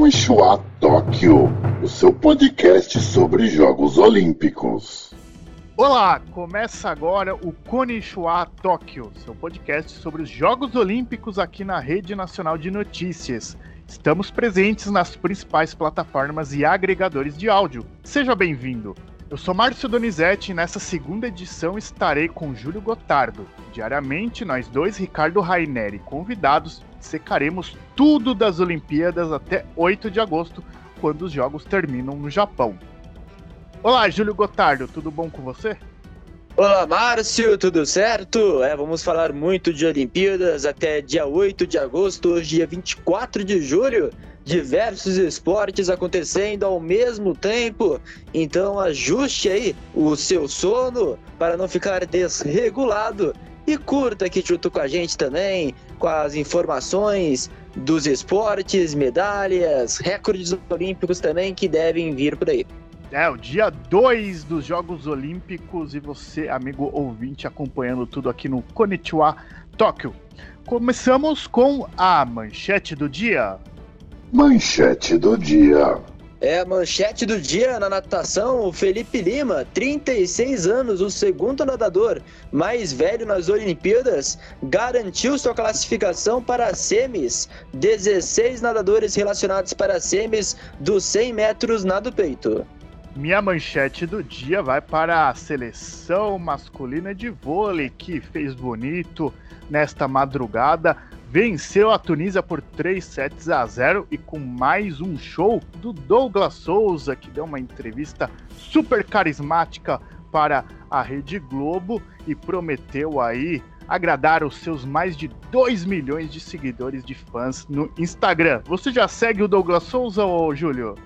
Konnichiwa Tóquio, o seu podcast sobre Jogos Olímpicos. Olá, começa agora o Konnichiwa Tóquio, seu podcast sobre os Jogos Olímpicos aqui na Rede Nacional de Notícias. Estamos presentes nas principais plataformas e agregadores de áudio. Seja bem-vindo. Eu sou Márcio Donizete e nessa segunda edição estarei com Júlio Gotardo. Diariamente, nós dois, Ricardo Raineri, convidados, secaremos tudo das Olimpíadas até 8 de agosto, quando os jogos terminam no Japão. Olá, Júlio Gotardo, tudo bom com você? Olá, Márcio, tudo certo? É, vamos falar muito de Olimpíadas até dia 8 de agosto, hoje dia 24 de julho. Diversos esportes acontecendo ao mesmo tempo, então ajuste aí o seu sono para não ficar desregulado e curta aqui junto com a gente também, com as informações dos esportes, medalhas, recordes olímpicos também que devem vir por aí. É, o dia 2 dos Jogos Olímpicos e você, amigo ouvinte, acompanhando tudo aqui no Konnichiwa Tóquio. Começamos com a manchete do dia. Manchete do dia. É a manchete do dia na natação, o Felipe Lima, 36 anos, o segundo nadador mais velho nas Olimpíadas, garantiu sua classificação para as semis. 16 nadadores relacionados para as semis dos 100 metros nado peito. Minha manchete do dia vai para a seleção masculina de vôlei que fez bonito nesta madrugada. Venceu a Tunísia por 3 sets a 0 e com mais um show do Douglas Souza, que deu uma entrevista super carismática para a Rede Globo e prometeu aí agradar os seus mais de 2 milhões de seguidores de fãs no Instagram. Você já segue o Douglas Souza, ô Júlio?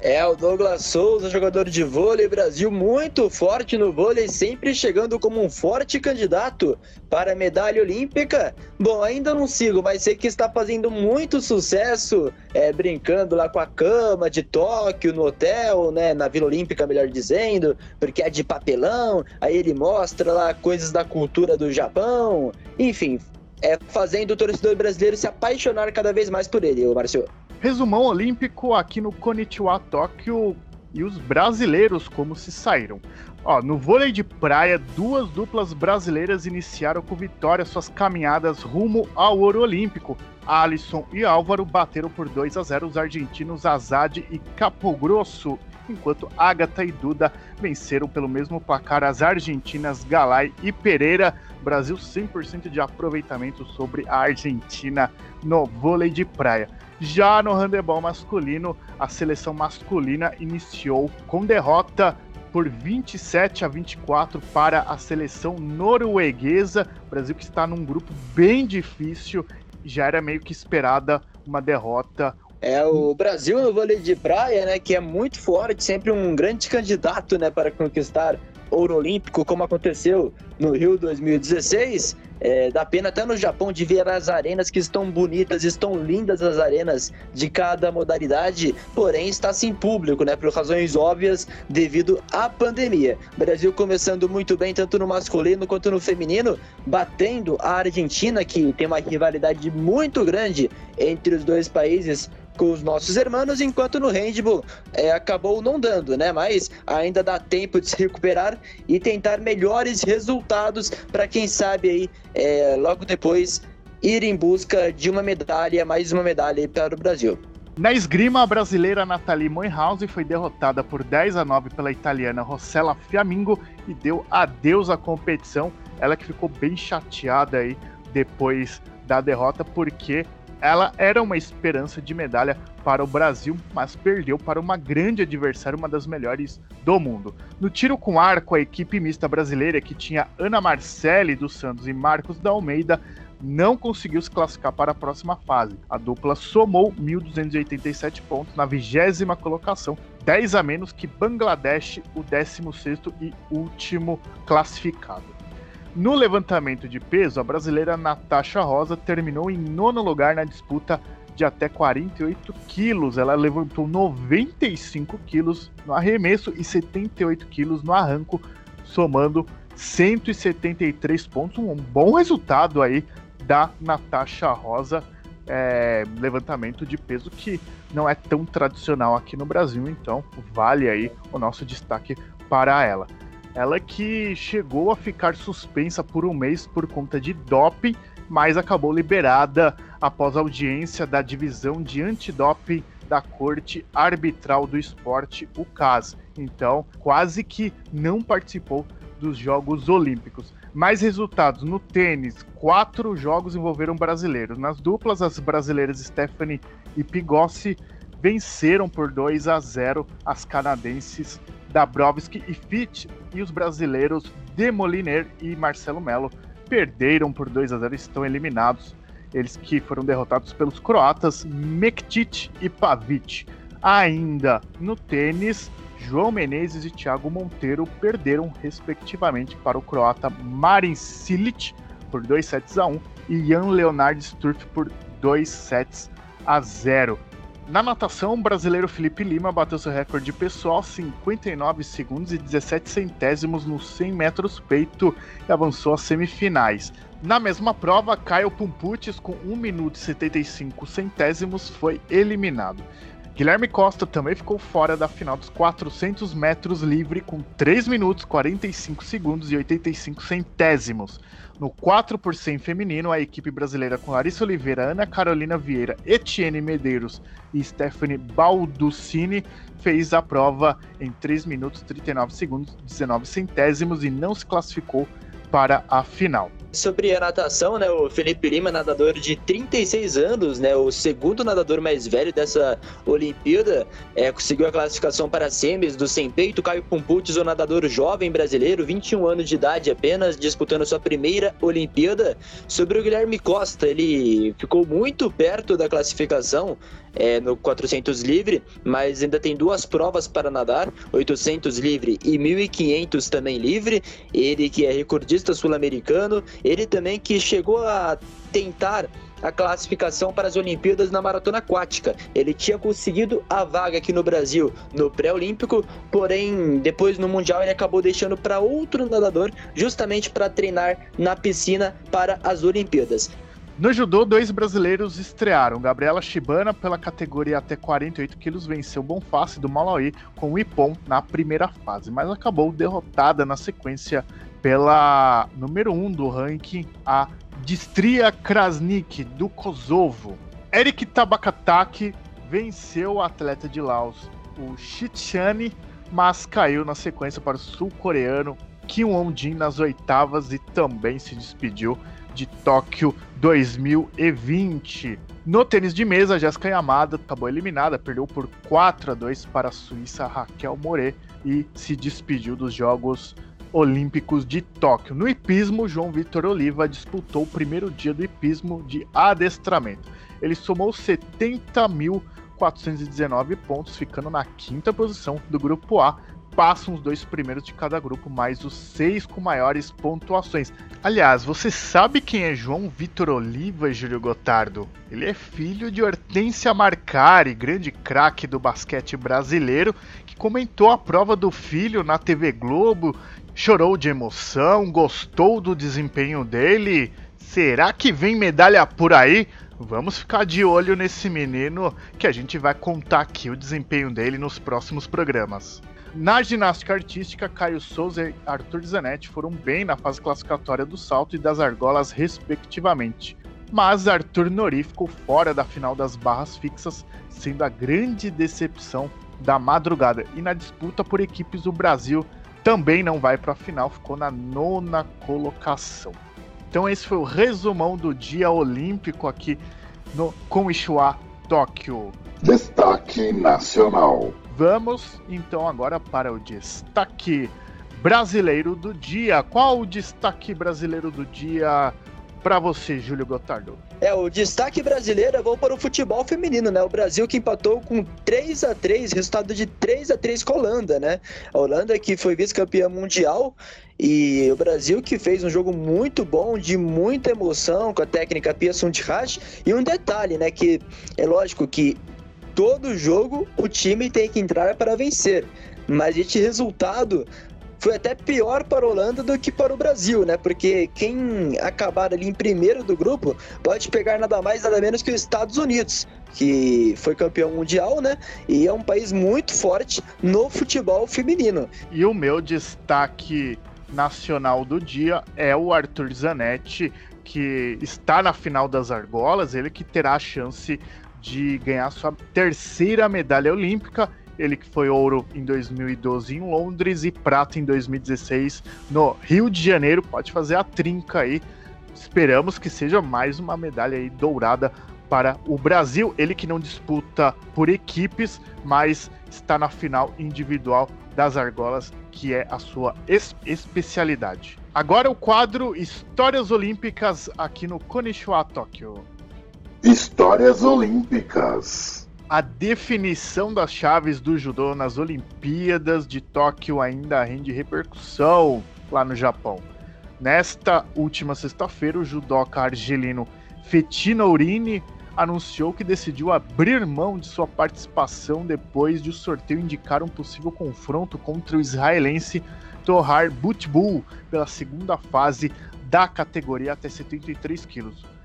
É o Douglas Souza, jogador de vôlei Brasil, muito forte no vôlei, sempre chegando como um forte candidato para a medalha olímpica. Bom, ainda não sigo, mas sei que está fazendo muito sucesso, é, brincando lá com a cama de Tóquio, no hotel, né, na Vila Olímpica, melhor dizendo, porque é de papelão. Aí ele mostra lá coisas da cultura do Japão, enfim, é fazendo o torcedor brasileiro se apaixonar cada vez mais por ele, Marcio. Resumão olímpico aqui no Konnichiwa Tóquio e os brasileiros como se saíram. Ó, no vôlei de praia, duas duplas brasileiras iniciaram com vitória suas caminhadas rumo ao ouro olímpico. Alisson e Álvaro bateram por 2 a 0 os argentinos Azad e Capogrosso, enquanto Agatha e Duda venceram pelo mesmo placar as argentinas Galay e Pereira. Brasil 100% de aproveitamento sobre a Argentina no vôlei de praia. Já no handebol masculino, a seleção masculina iniciou com derrota por 27 a 24 para a seleção norueguesa. O Brasil que está num grupo bem difícil, já era meio que esperada uma derrota. É o Brasil no vôlei de praia, né, que é muito forte, sempre um grande candidato, né, para conquistar ouro olímpico, como aconteceu no Rio 2016. É, dá pena até no Japão de ver as arenas que estão bonitas, estão lindas as arenas de cada modalidade, porém está sem público, né? Por razões óbvias devido à pandemia. Brasil começando muito bem, tanto no masculino quanto no feminino, batendo a Argentina, que tem uma rivalidade muito grande entre os dois países com os nossos irmãos, enquanto no handball é, acabou não dando, né? Mas ainda dá tempo de se recuperar e tentar melhores resultados para quem sabe aí é, logo depois ir em busca de uma medalha, mais uma medalha para o Brasil. Na esgrima, a brasileira Nathalie Moinhouse foi derrotada por 10 a 9 pela italiana Rossella Fiamingo e deu adeus à competição. Ela que ficou bem chateada aí depois da derrota, porque ela era uma esperança de medalha para o Brasil, mas perdeu para uma grande adversária, uma das melhores do mundo. No tiro com arco, a equipe mista brasileira, que tinha Ana Marcelli dos Santos e Marcos da Almeida, não conseguiu se classificar para a próxima fase. A dupla somou 1.287 pontos na vigésima colocação, 10 a menos que Bangladesh, o 16º e último classificado. No levantamento de peso, a brasileira Natasha Rosa terminou em nono lugar na disputa de até 48 quilos. Ela levantou 95 quilos no arremesso e 78 quilos no arranco, somando 173 pontos. Um bom resultado aí da Natasha Rosa. é, levantamento de peso que não é tão tradicional aqui no Brasil, então vale aí o nosso destaque para ela. Ela que chegou a ficar suspensa por um mês por conta de doping, mas acabou liberada após audiência da divisão de antidoping da Corte Arbitral do Esporte, o CAS. Então, quase que não participou dos Jogos Olímpicos. Mais resultados no tênis: quatro jogos envolveram brasileiros. Nas duplas, as brasileiras Stephanie e Pigossi venceram por 2 a 0 as canadenses Dabrowski e Fitch e os brasileiros Demoliner e Marcelo Melo perderam por 2 a 0 e estão eliminados. Eles que foram derrotados pelos croatas Mektic e Pavic. Ainda no tênis, João Menezes e Thiago Monteiro perderam respectivamente para o croata Marin Cilic por 2 sets a 1 e Jan Leonard Sturff por 2 sets a 0. Na natação, o brasileiro Felipe Lima bateu seu recorde pessoal 59 segundos e 17 centésimos nos 100 metros peito e avançou às semifinais. Na mesma prova, Caio Pumputis, com 1 minuto e 75 centésimos, foi eliminado. Guilherme Costa também ficou fora da final dos 400 metros livre com 3 minutos 45 segundos e 85 centésimos. No 4 por 100 feminino, a equipe brasileira com Larissa Oliveira, Ana Carolina Vieira, Etienne Medeiros e Stephanie Balducini fez a prova em 3 minutos 39 segundos 19 centésimos e não se classificou para a final. Sobre a natação, né, o Felipe Lima, nadador de 36 anos, né, o segundo nadador mais velho dessa Olimpíada, é, conseguiu a classificação para semis do sem peito. Caio Pumputis, o nadador jovem brasileiro, 21 anos de idade apenas, disputando sua primeira Olimpíada. Sobre o Guilherme Costa, ele ficou muito perto da classificação, é, no 400 livre, mas ainda tem duas provas para nadar, 800 livre e 1500 também livre. Ele que é recordista sul-americano, ele também que chegou a tentar a classificação para as Olimpíadas na maratona aquática. Ele tinha conseguido a vaga aqui no Brasil no pré-olímpico, porém depois no mundial ele acabou deixando para outro nadador justamente para treinar na piscina para as Olimpíadas. No judô, dois brasileiros estrearam. Gabriela Shibana, pela categoria até 48 quilos, venceu Bonface do Malawi com o Ipon na primeira fase, mas acabou derrotada na sequência pela número 1 um do ranking, a Distria Krasnik, do Kosovo. Eric Tabakataki venceu o atleta de Laos, o Shichani, mas caiu na sequência para o sul-coreano Kim Won-jin nas oitavas e também se despediu de Tóquio 2020. No tênis de mesa, Jéssica Yamada acabou eliminada, perdeu por 4 a 2 para a Suíça Raquel Moret e se despediu dos Jogos Olímpicos de Tóquio. No hipismo, João Vitor Oliva disputou o primeiro dia do hipismo de adestramento. Ele somou 70.419 pontos, ficando na quinta posição do grupo A, passam os dois primeiros de cada grupo, mais os seis com maiores pontuações. Aliás, você sabe quem é João Vitor Oliva, Júlio Gotardo? Ele é filho de Hortência Marcari, grande craque do basquete brasileiro, que comentou a prova do filho na TV Globo, chorou de emoção, gostou do desempenho dele. Será que vem medalha por aí? Vamos ficar de olho nesse menino que a gente vai contar aqui o desempenho dele nos próximos programas. Na ginástica artística, Caio Souza e Arthur Zanetti foram bem na fase classificatória do salto e das argolas, respectivamente. Mas Arthur Nori ficou fora da final das barras fixas, sendo a grande decepção da madrugada. E na disputa por equipes, o Brasil também não vai para a final, ficou na nona colocação. Então esse foi o resumão do dia olímpico aqui no Komishiwa Tóquio. Destaque nacional. Vamos então agora para o destaque brasileiro do dia. Qual o destaque brasileiro do dia para você, Júlio Gotardo? É, o destaque brasileiro é vou para o futebol feminino, né? O Brasil que empatou com 3 a 3 resultado de 3 a 3 com a Holanda, né? A Holanda que foi vice-campeã mundial e o Brasil que fez um jogo muito bom, de muita emoção, com a técnica Pia Sundhage. E um detalhe, né? Que é lógico que todo jogo o time tem que entrar para vencer. Mas este resultado foi até pior para a Holanda do que para o Brasil, né? Porque quem acabar ali em primeiro do grupo pode pegar nada mais nada menos que os Estados Unidos, que foi campeão mundial, né? E é um país muito forte no futebol feminino. E o meu destaque nacional do dia é o Arthur Zanetti, que está na final das argolas, ele que terá a chance de ganhar sua terceira medalha olímpica. Ele que foi ouro em 2012 em Londres e prata em 2016 no Rio de Janeiro. Pode fazer a trinca aí. Esperamos que seja mais uma medalha aí dourada para o Brasil. Ele que não disputa por equipes, mas está na final individual das argolas, que é a sua es especialidade. Agora o quadro Histórias Olímpicas aqui no Konishiwa Tóquio. Histórias Olímpicas. A definição das chaves do judô nas Olimpíadas de Tóquio ainda rende repercussão lá no Japão. Nesta última sexta-feira, o judoca argelino Fetina Urini anunciou que decidiu abrir mão de sua participação depois de o sorteio indicar um possível confronto contra o israelense Tohar Butbul pela segunda fase da categoria até 73 quilos.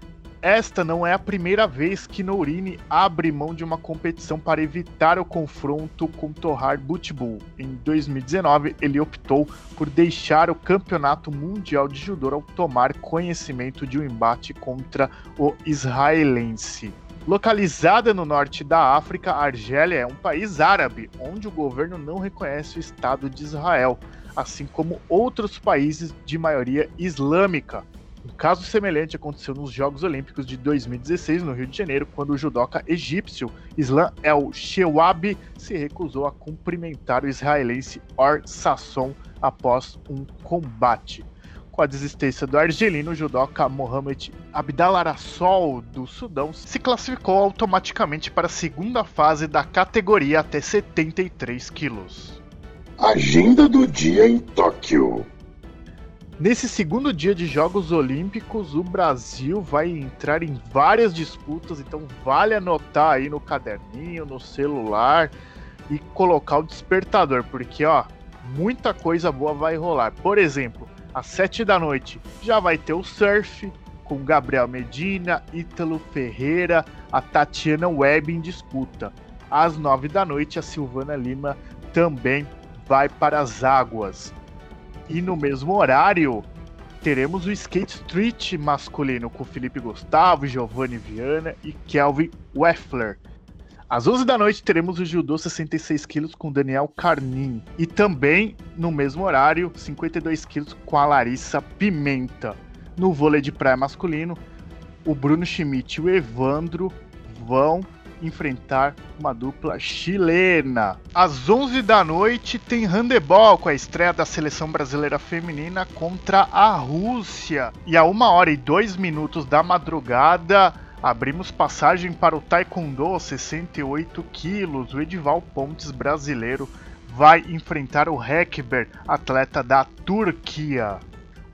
Esta não é a primeira vez que Nourini abre mão de uma competição para evitar o confronto com Tohar Butbul. Em 2019, ele optou por deixar o Campeonato Mundial de Judô ao tomar conhecimento de um embate contra o israelense. Localizada no norte da África, a Argélia é um país árabe, onde o governo não reconhece o Estado de Israel, assim como outros países de maioria islâmica. Um caso semelhante aconteceu nos Jogos Olímpicos de 2016 no Rio de Janeiro, quando o judoca egípcio Islam El Shewab se recusou a cumprimentar o israelense Or Sasson após um combate. Com a desistência do argelino, o judoca Mohamed Abdalarassol do Sudão se classificou automaticamente para a segunda fase da categoria até 73 quilos. Agenda do dia em Tóquio. Nesse segundo dia de Jogos Olímpicos, o Brasil vai entrar em várias disputas, então vale anotar aí no caderninho, no celular e colocar o despertador, porque ó, muita coisa boa vai rolar. Por exemplo, às sete da noite já vai ter o surf com Gabriel Medina, Ítalo Ferreira, a Tatiana Webb em disputa. Às nove da noite, a Silvana Lima também vai para as águas. E no mesmo horário, teremos o Skate Street masculino com Felipe Gustavo, Giovanni Viana e Kelvin Weffler. Às 11 da noite teremos o Judô 66 quilos com Daniel Carnin. E também, no mesmo horário, 52 quilos com a Larissa Pimenta. No vôlei de praia masculino, o Bruno Schmidt e o Evandro vão enfrentar uma dupla chilena. Às 11 da noite tem handebol com a estreia da seleção brasileira feminina contra a Rússia. E a 1 hora e 2 minutos da madrugada abrimos passagem para o Taekwondo 68 quilos. O Edival Pontes brasileiro vai enfrentar o Hekber, atleta da Turquia.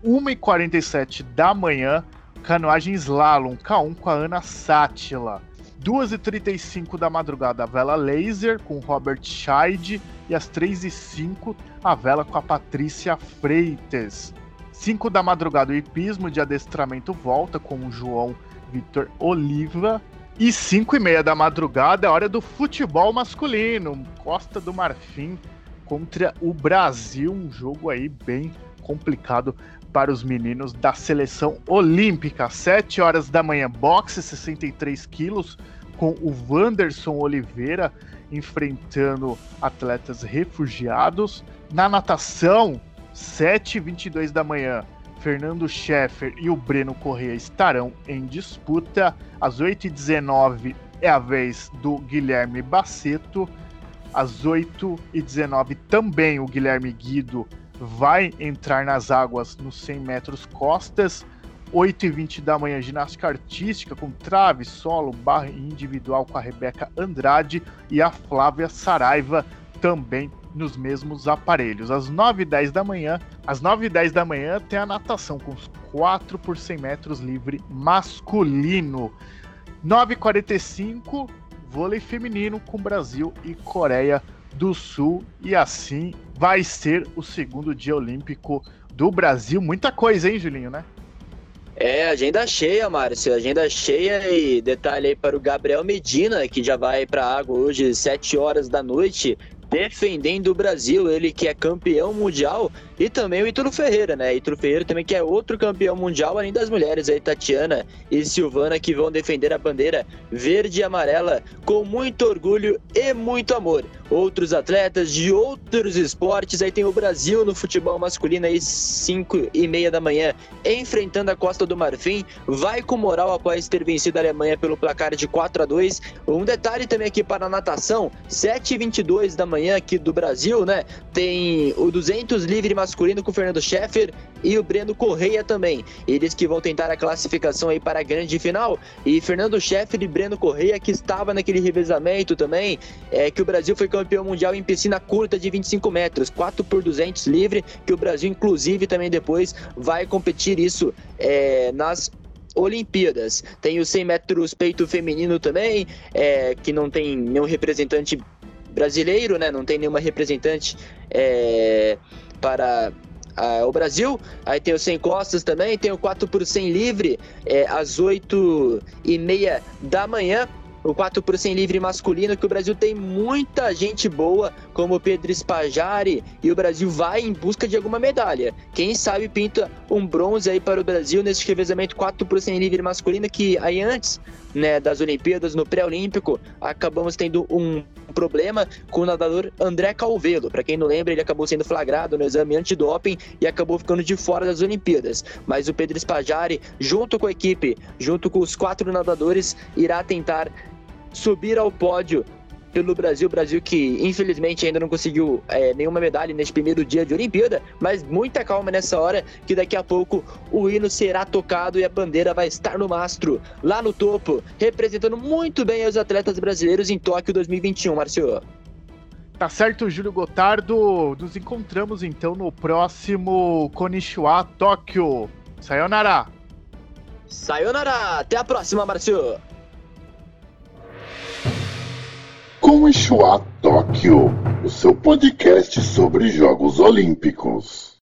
1h47 da manhã, canoagem slalom K1 com a Ana Sátila. 2h35 da madrugada, a vela laser com Robert Scheid. E às 3h05, a vela com a Patrícia Freitas. 5 da madrugada, o hipismo de adestramento volta com o João Vitor Oliva. E 5 e meia da madrugada, é hora do futebol masculino. Costa do Marfim contra o Brasil. Um jogo aí bem complicado para os meninos da seleção olímpica. 7 horas da manhã, boxe 63 quilos, com o Wanderson Oliveira enfrentando atletas refugiados. Na natação, 7h22 da manhã, Fernando Scheffer e o Breno Corrêa estarão em disputa. Às 8h19 é a vez do Guilherme Baceto. Às 8h19 também o Guilherme Guido vai entrar nas águas nos 100 metros costas. 8 e 20 da manhã, ginástica artística com trave, solo, barra individual com a Rebeca Andrade e a Flávia Saraiva também nos mesmos aparelhos. Às 9 e 10 da manhã, às 9 e 10 da manhã tem a natação com os 4 por 100 metros livre masculino. 9 e 45 vôlei feminino com Brasil e Coreia do Sul. E assim vai ser o segundo dia olímpico do Brasil. Muita coisa, hein, Julinho, né? É, agenda cheia, Márcio. Agenda cheia e detalhe aí para o Gabriel Medina, que já vai para a água hoje, 7 horas da noite, defendendo o Brasil. Ele que é campeão mundial e também o Ítalo Ferreira, né? Ítalo Ferreira também que é outro campeão mundial, além das mulheres aí, Tatiana e Silvana, que vão defender a bandeira verde e amarela com muito orgulho e muito amor. Outros atletas de outros esportes, aí tem o Brasil no futebol masculino aí, 5 e meia da manhã, enfrentando a Costa do Marfim, vai com moral após ter vencido a Alemanha pelo placar de 4 a 2 Um detalhe também aqui para a natação, 7 e 22 da manhã aqui do Brasil, né? Tem o 200 livre masculino masculino com o Fernando Scheffer e o Breno Correia também. Eles que vão tentar a classificação aí para a grande final. E Fernando Scheffer e Breno Correia, que estava naquele revezamento também, é que o Brasil foi campeão mundial em piscina curta de 25 metros, 4 por 200 livre, que o Brasil, inclusive, também depois vai competir isso é, nas Olimpíadas. Tem os 100 metros peito feminino também, é, que não tem nenhum representante brasileiro, né? Não tem nenhuma representante é, para ah, o Brasil. Aí tem o 100 costas também, tem o 4 por 100 livre é, às 8 e meia da manhã. O 4 por 100 livre masculino, que o Brasil tem muita gente boa, como Pedro Spajari, e o Brasil vai em busca de alguma medalha. Quem sabe pinta um bronze aí para o Brasil nesse revezamento 4 por 100 livre masculino, que aí antes né, das Olimpíadas, no pré-olímpico, acabamos tendo um problema com o nadador André Calvelo. Para quem não lembra, ele acabou sendo flagrado no exame antidoping e acabou ficando de fora das Olimpíadas. Mas o Pedro Spajari, junto com a equipe, junto com os quatro nadadores, irá tentar subir ao pódio pelo Brasil. Brasil que infelizmente ainda não conseguiu é, nenhuma medalha neste primeiro dia de Olimpíada, mas muita calma nessa hora que daqui a pouco o hino será tocado e a bandeira vai estar no mastro, lá no topo, representando muito bem os atletas brasileiros em Tóquio 2021, Marcio. Tá certo, Júlio Gotardo. Nos encontramos então no próximo Konishiwa Tóquio. Sayonara! Sayonara! Até a próxima, Marcio! Com Ishua Tóquio, o seu podcast sobre Jogos Olímpicos.